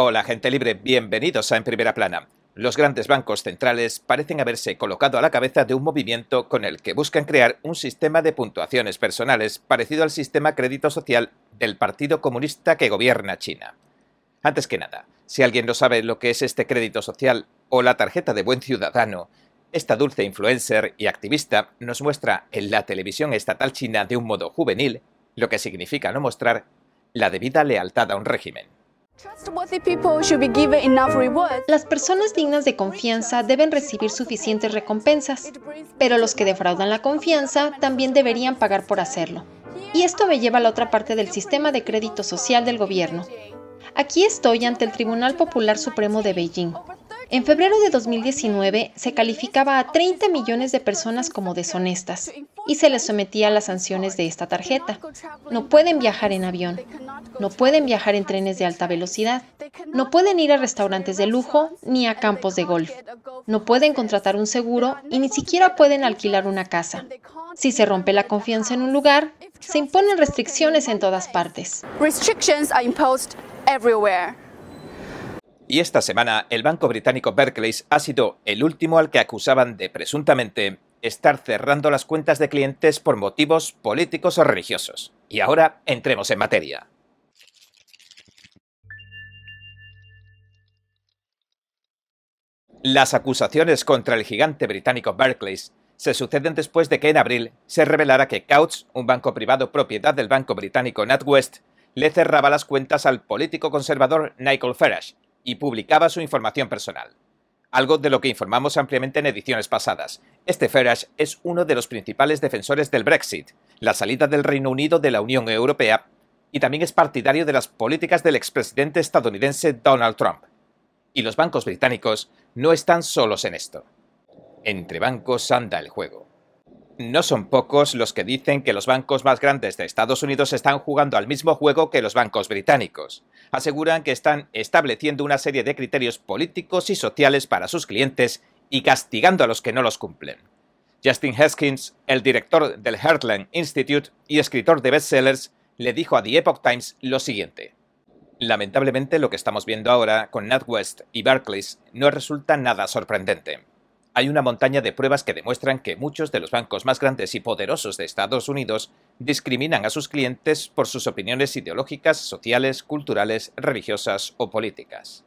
Hola gente libre, bienvenidos a En Primera Plana. Los grandes bancos centrales parecen haberse colocado a la cabeza de un movimiento con el que buscan crear un sistema de puntuaciones personales parecido al sistema crédito social del Partido Comunista que gobierna China. Antes que nada, si alguien no sabe lo que es este crédito social o la tarjeta de buen ciudadano, esta dulce influencer y activista nos muestra en la televisión estatal china de un modo juvenil lo que significa no mostrar la debida lealtad a un régimen. Las personas dignas de confianza deben recibir suficientes recompensas, pero los que defraudan la confianza también deberían pagar por hacerlo. Y esto me lleva a la otra parte del sistema de crédito social del gobierno. Aquí estoy ante el Tribunal Popular Supremo de Beijing, en febrero de 2019 se calificaba a 30 millones de personas como deshonestas y se les sometía a las sanciones de esta tarjeta. No pueden viajar en avión, no pueden viajar en trenes de alta velocidad, no pueden ir a restaurantes de lujo ni a campos de golf, no pueden contratar un seguro y ni siquiera pueden alquilar una casa. Si se rompe la confianza en un lugar, se imponen restricciones en todas partes. Y esta semana el banco británico Barclays ha sido el último al que acusaban de presuntamente estar cerrando las cuentas de clientes por motivos políticos o religiosos. Y ahora entremos en materia. Las acusaciones contra el gigante británico Barclays se suceden después de que en abril se revelara que Couch, un banco privado propiedad del banco británico NatWest, le cerraba las cuentas al político conservador Nigel Farage, y publicaba su información personal. Algo de lo que informamos ampliamente en ediciones pasadas. Este Farage es uno de los principales defensores del Brexit, la salida del Reino Unido de la Unión Europea, y también es partidario de las políticas del expresidente estadounidense Donald Trump. Y los bancos británicos no están solos en esto. Entre bancos anda el juego. No son pocos los que dicen que los bancos más grandes de Estados Unidos están jugando al mismo juego que los bancos británicos. Aseguran que están estableciendo una serie de criterios políticos y sociales para sus clientes y castigando a los que no los cumplen. Justin Haskins, el director del Heartland Institute y escritor de bestsellers, le dijo a The Epoch Times lo siguiente. Lamentablemente lo que estamos viendo ahora con NatWest y Barclays no resulta nada sorprendente hay una montaña de pruebas que demuestran que muchos de los bancos más grandes y poderosos de Estados Unidos discriminan a sus clientes por sus opiniones ideológicas, sociales, culturales, religiosas o políticas.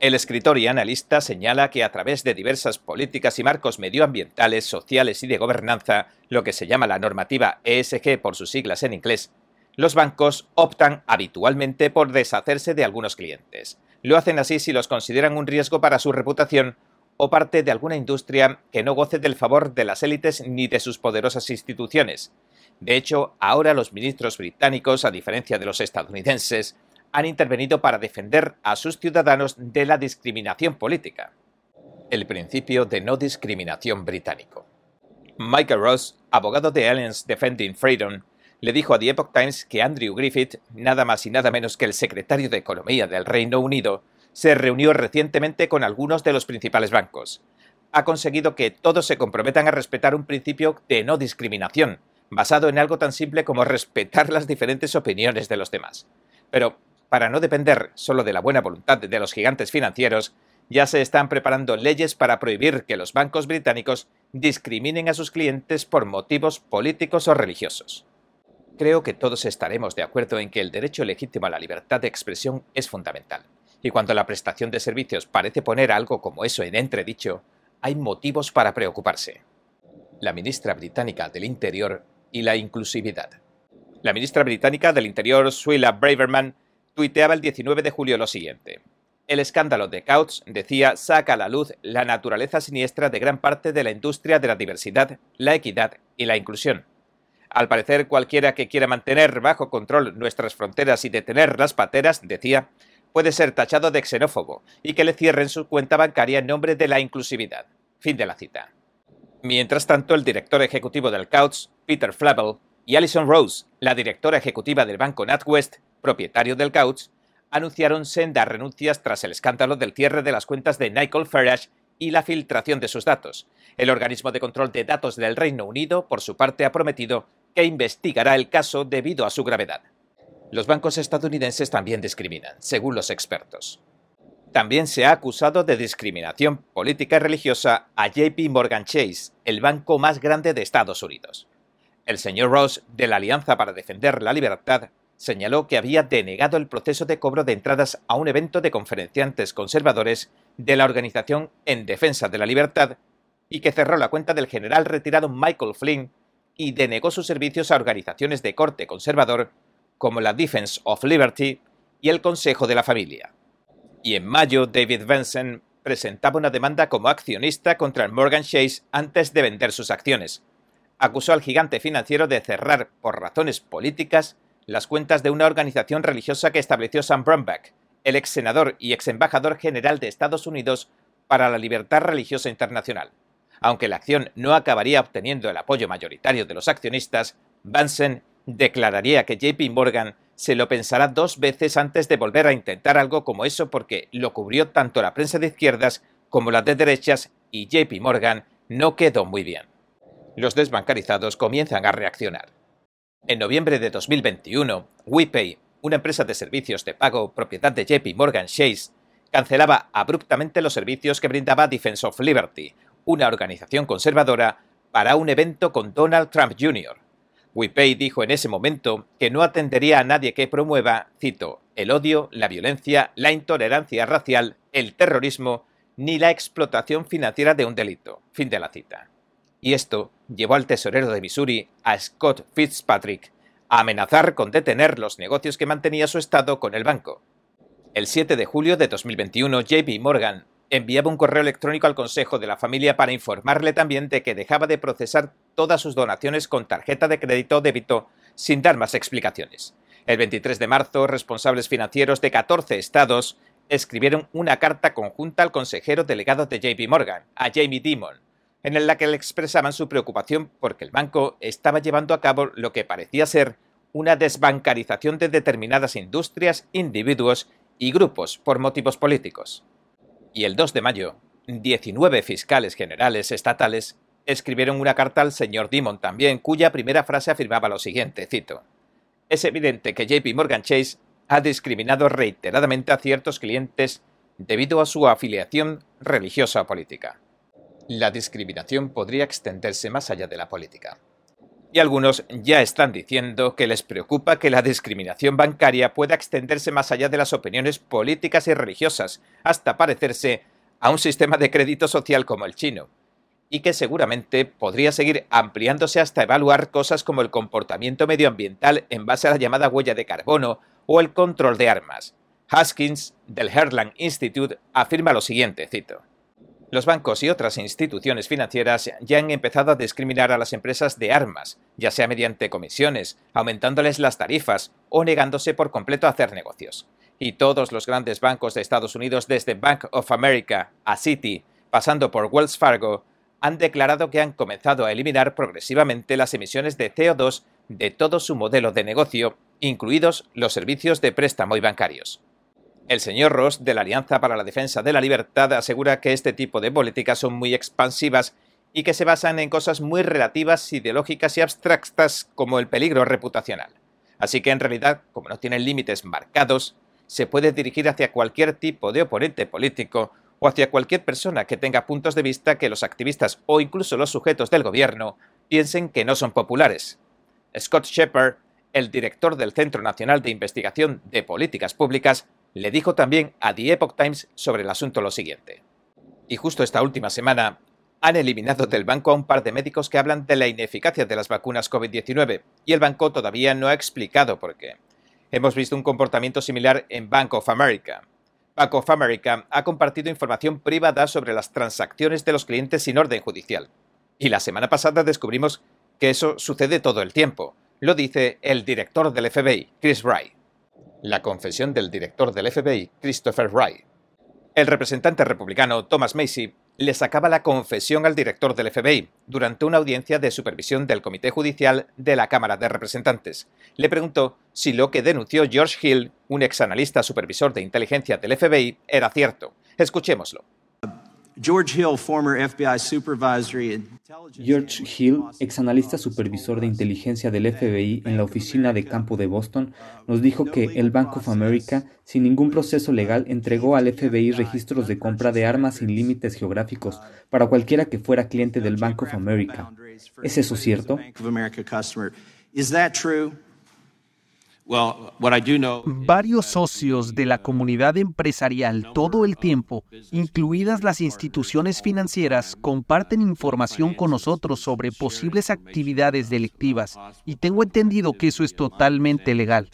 El escritor y analista señala que a través de diversas políticas y marcos medioambientales, sociales y de gobernanza, lo que se llama la normativa ESG por sus siglas en inglés, los bancos optan habitualmente por deshacerse de algunos clientes. Lo hacen así si los consideran un riesgo para su reputación o parte de alguna industria que no goce del favor de las élites ni de sus poderosas instituciones. De hecho, ahora los ministros británicos, a diferencia de los estadounidenses, han intervenido para defender a sus ciudadanos de la discriminación política. El principio de no discriminación británico. Michael Ross, abogado de Alliance Defending Freedom, le dijo a The Epoch Times que Andrew Griffith, nada más y nada menos que el secretario de Economía del Reino Unido, se reunió recientemente con algunos de los principales bancos. Ha conseguido que todos se comprometan a respetar un principio de no discriminación, basado en algo tan simple como respetar las diferentes opiniones de los demás. Pero, para no depender solo de la buena voluntad de los gigantes financieros, ya se están preparando leyes para prohibir que los bancos británicos discriminen a sus clientes por motivos políticos o religiosos. Creo que todos estaremos de acuerdo en que el derecho legítimo a la libertad de expresión es fundamental. Y cuando la prestación de servicios parece poner algo como eso en entredicho, hay motivos para preocuparse. La ministra británica del Interior y la inclusividad. La ministra británica del Interior, Suella Braverman, tuiteaba el 19 de julio lo siguiente. El escándalo de Couch, decía, saca a la luz la naturaleza siniestra de gran parte de la industria de la diversidad, la equidad y la inclusión. Al parecer, cualquiera que quiera mantener bajo control nuestras fronteras y detener las pateras, decía, puede ser tachado de xenófobo y que le cierren su cuenta bancaria en nombre de la inclusividad. Fin de la cita. Mientras tanto, el director ejecutivo del Couch, Peter Flavel, y Alison Rose, la directora ejecutiva del banco NatWest, propietario del Couch, anunciaron sendas renuncias tras el escándalo del cierre de las cuentas de Nigel Farage y la filtración de sus datos. El organismo de control de datos del Reino Unido, por su parte, ha prometido que investigará el caso debido a su gravedad. Los bancos estadounidenses también discriminan, según los expertos. También se ha acusado de discriminación política y religiosa a JP Morgan Chase, el banco más grande de Estados Unidos. El señor Ross, de la Alianza para Defender la Libertad, señaló que había denegado el proceso de cobro de entradas a un evento de conferenciantes conservadores de la Organización en Defensa de la Libertad y que cerró la cuenta del general retirado Michael Flynn y denegó sus servicios a organizaciones de corte conservador como la Defense of Liberty y el Consejo de la Familia. Y en mayo, David Benson presentaba una demanda como accionista contra el Morgan Chase antes de vender sus acciones. Acusó al gigante financiero de cerrar, por razones políticas, las cuentas de una organización religiosa que estableció Sam Brownback, el ex senador y ex embajador general de Estados Unidos para la libertad religiosa internacional. Aunque la acción no acabaría obteniendo el apoyo mayoritario de los accionistas, Benson declararía que JP Morgan se lo pensará dos veces antes de volver a intentar algo como eso porque lo cubrió tanto la prensa de izquierdas como la de derechas y JP Morgan no quedó muy bien. Los desbancarizados comienzan a reaccionar. En noviembre de 2021, WePay, una empresa de servicios de pago propiedad de JP Morgan Chase, cancelaba abruptamente los servicios que brindaba Defense of Liberty, una organización conservadora, para un evento con Donald Trump Jr. WePay dijo en ese momento que no atendería a nadie que promueva, cito, el odio, la violencia, la intolerancia racial, el terrorismo, ni la explotación financiera de un delito. Fin de la cita. Y esto llevó al tesorero de Missouri, a Scott Fitzpatrick, a amenazar con detener los negocios que mantenía su estado con el banco. El 7 de julio de 2021, JP Morgan enviaba un correo electrónico al Consejo de la Familia para informarle también de que dejaba de procesar todas sus donaciones con tarjeta de crédito o débito sin dar más explicaciones. El 23 de marzo, responsables financieros de 14 estados escribieron una carta conjunta al consejero delegado de JP Morgan, a Jamie Dimon, en la que le expresaban su preocupación porque el banco estaba llevando a cabo lo que parecía ser una desbancarización de determinadas industrias, individuos y grupos por motivos políticos y el 2 de mayo, 19 fiscales generales estatales escribieron una carta al señor Dimon también, cuya primera frase afirmaba lo siguiente, cito, Es evidente que JP Morgan Chase ha discriminado reiteradamente a ciertos clientes debido a su afiliación religiosa o política. La discriminación podría extenderse más allá de la política. Y algunos ya están diciendo que les preocupa que la discriminación bancaria pueda extenderse más allá de las opiniones políticas y religiosas, hasta parecerse a un sistema de crédito social como el chino, y que seguramente podría seguir ampliándose hasta evaluar cosas como el comportamiento medioambiental en base a la llamada huella de carbono o el control de armas. Haskins, del Herland Institute, afirma lo siguiente, cito. Los bancos y otras instituciones financieras ya han empezado a discriminar a las empresas de armas, ya sea mediante comisiones, aumentándoles las tarifas o negándose por completo a hacer negocios. Y todos los grandes bancos de Estados Unidos, desde Bank of America a Citi, pasando por Wells Fargo, han declarado que han comenzado a eliminar progresivamente las emisiones de CO2 de todo su modelo de negocio, incluidos los servicios de préstamo y bancarios. El señor Ross, de la Alianza para la Defensa de la Libertad, asegura que este tipo de políticas son muy expansivas y que se basan en cosas muy relativas, ideológicas y abstractas como el peligro reputacional. Así que en realidad, como no tienen límites marcados, se puede dirigir hacia cualquier tipo de oponente político o hacia cualquier persona que tenga puntos de vista que los activistas o incluso los sujetos del gobierno piensen que no son populares. Scott Shepard, el director del Centro Nacional de Investigación de Políticas Públicas, le dijo también a The Epoch Times sobre el asunto lo siguiente. Y justo esta última semana han eliminado del banco a un par de médicos que hablan de la ineficacia de las vacunas COVID-19 y el banco todavía no ha explicado por qué. Hemos visto un comportamiento similar en Bank of America. Bank of America ha compartido información privada sobre las transacciones de los clientes sin orden judicial. Y la semana pasada descubrimos que eso sucede todo el tiempo. Lo dice el director del FBI, Chris Wright la confesión del director del FBI, Christopher Wright. El representante republicano Thomas Macy le sacaba la confesión al director del FBI durante una audiencia de supervisión del Comité Judicial de la Cámara de Representantes. Le preguntó si lo que denunció George Hill, un ex analista supervisor de inteligencia del FBI, era cierto. Escuchémoslo. George Hill, former FBI George Hill, ex analista supervisor de inteligencia del FBI en la oficina de campo de Boston, nos dijo que el Bank of America, sin ningún proceso legal, entregó al FBI registros de compra de armas sin límites geográficos para cualquiera que fuera cliente del Bank of America. ¿Es eso cierto? Varios socios de la comunidad empresarial todo el tiempo, incluidas las instituciones financieras, comparten información con nosotros sobre posibles actividades delictivas y tengo entendido que eso es totalmente legal.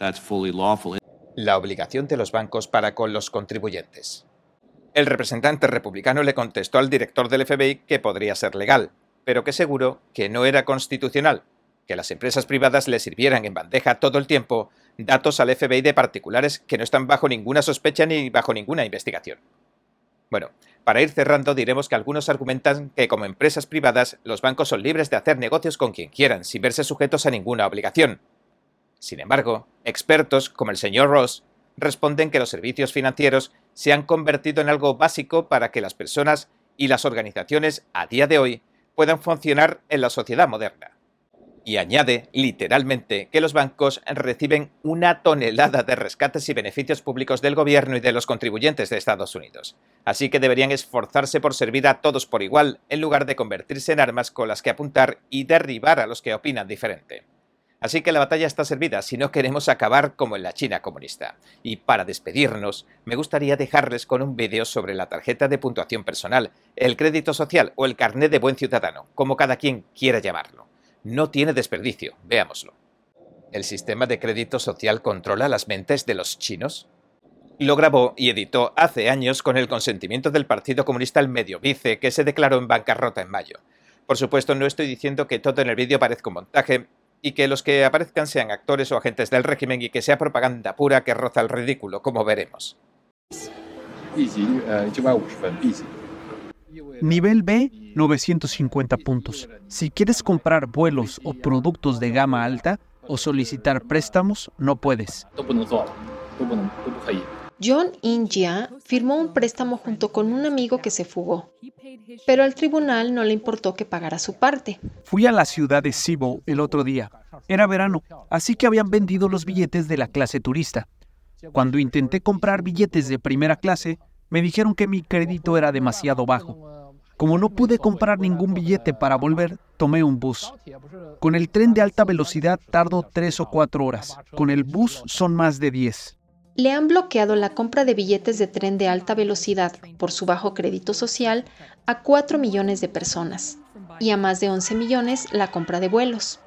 La obligación de los bancos para con los contribuyentes. El representante republicano le contestó al director del FBI que podría ser legal, pero que seguro que no era constitucional, que las empresas privadas le sirvieran en bandeja todo el tiempo datos al FBI de particulares que no están bajo ninguna sospecha ni bajo ninguna investigación. Bueno, para ir cerrando diremos que algunos argumentan que como empresas privadas los bancos son libres de hacer negocios con quien quieran sin verse sujetos a ninguna obligación. Sin embargo, expertos como el señor Ross responden que los servicios financieros se han convertido en algo básico para que las personas y las organizaciones a día de hoy puedan funcionar en la sociedad moderna y añade, literalmente, que los bancos reciben una tonelada de rescates y beneficios públicos del gobierno y de los contribuyentes de Estados Unidos. Así que deberían esforzarse por servir a todos por igual, en lugar de convertirse en armas con las que apuntar y derribar a los que opinan diferente. Así que la batalla está servida si no queremos acabar como en la China comunista. Y para despedirnos, me gustaría dejarles con un vídeo sobre la tarjeta de puntuación personal, el crédito social o el carnet de buen ciudadano, como cada quien quiera llamarlo no tiene desperdicio. Veámoslo. ¿El sistema de crédito social controla las mentes de los chinos? Lo grabó y editó hace años con el consentimiento del Partido Comunista el medio vice, que se declaró en bancarrota en mayo. Por supuesto, no estoy diciendo que todo en el vídeo parezca un montaje y que los que aparezcan sean actores o agentes del régimen y que sea propaganda pura que roza el ridículo, como veremos. Nivel B, 950 puntos. Si quieres comprar vuelos o productos de gama alta o solicitar préstamos, no puedes. John India firmó un préstamo junto con un amigo que se fugó, pero al tribunal no le importó que pagara su parte. Fui a la ciudad de Cibo el otro día. Era verano, así que habían vendido los billetes de la clase turista. Cuando intenté comprar billetes de primera clase, me dijeron que mi crédito era demasiado bajo como no pude comprar ningún billete para volver, tomé un bus. Con el tren de alta velocidad tardo tres o cuatro horas. Con el bus son más de diez. Le han bloqueado la compra de billetes de tren de alta velocidad por su bajo crédito social a 4 millones de personas y a más de 11 millones la compra de vuelos.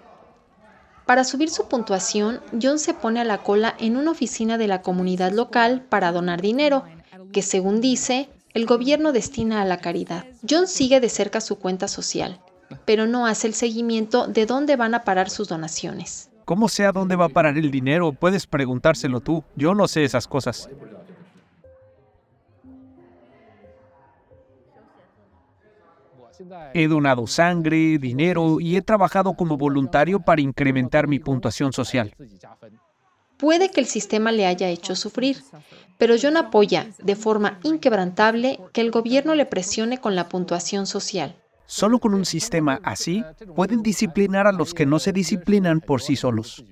Para subir su puntuación, John se pone a la cola en una oficina de la comunidad local para donar dinero, que según dice, el gobierno destina a la caridad. John sigue de cerca su cuenta social, pero no hace el seguimiento de dónde van a parar sus donaciones. ¿Cómo sé a dónde va a parar el dinero? Puedes preguntárselo tú. Yo no sé esas cosas. He donado sangre, dinero y he trabajado como voluntario para incrementar mi puntuación social. Puede que el sistema le haya hecho sufrir, pero John apoya de forma inquebrantable que el gobierno le presione con la puntuación social. Solo con un sistema así pueden disciplinar a los que no se disciplinan por sí solos.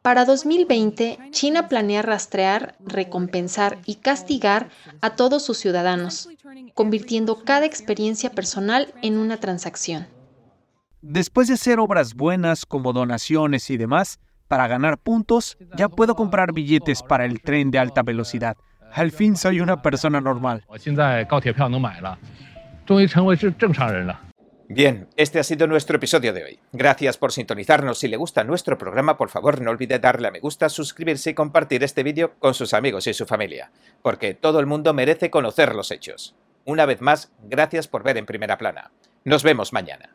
Para 2020, China planea rastrear, recompensar y castigar a todos sus ciudadanos, convirtiendo cada experiencia personal en una transacción. Después de hacer obras buenas como donaciones y demás, para ganar puntos, ya puedo comprar billetes para el tren de alta velocidad. Al fin soy una persona normal. Bien, este ha sido nuestro episodio de hoy. Gracias por sintonizarnos. Si le gusta nuestro programa, por favor no olvide darle a me gusta, suscribirse y compartir este vídeo con sus amigos y su familia, porque todo el mundo merece conocer los hechos. Una vez más, gracias por ver en primera plana. Nos vemos mañana.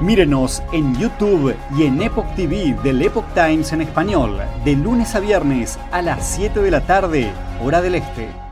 Mírenos en YouTube y en Epoch TV del Epoch Times en español, de lunes a viernes a las 7 de la tarde, hora del este.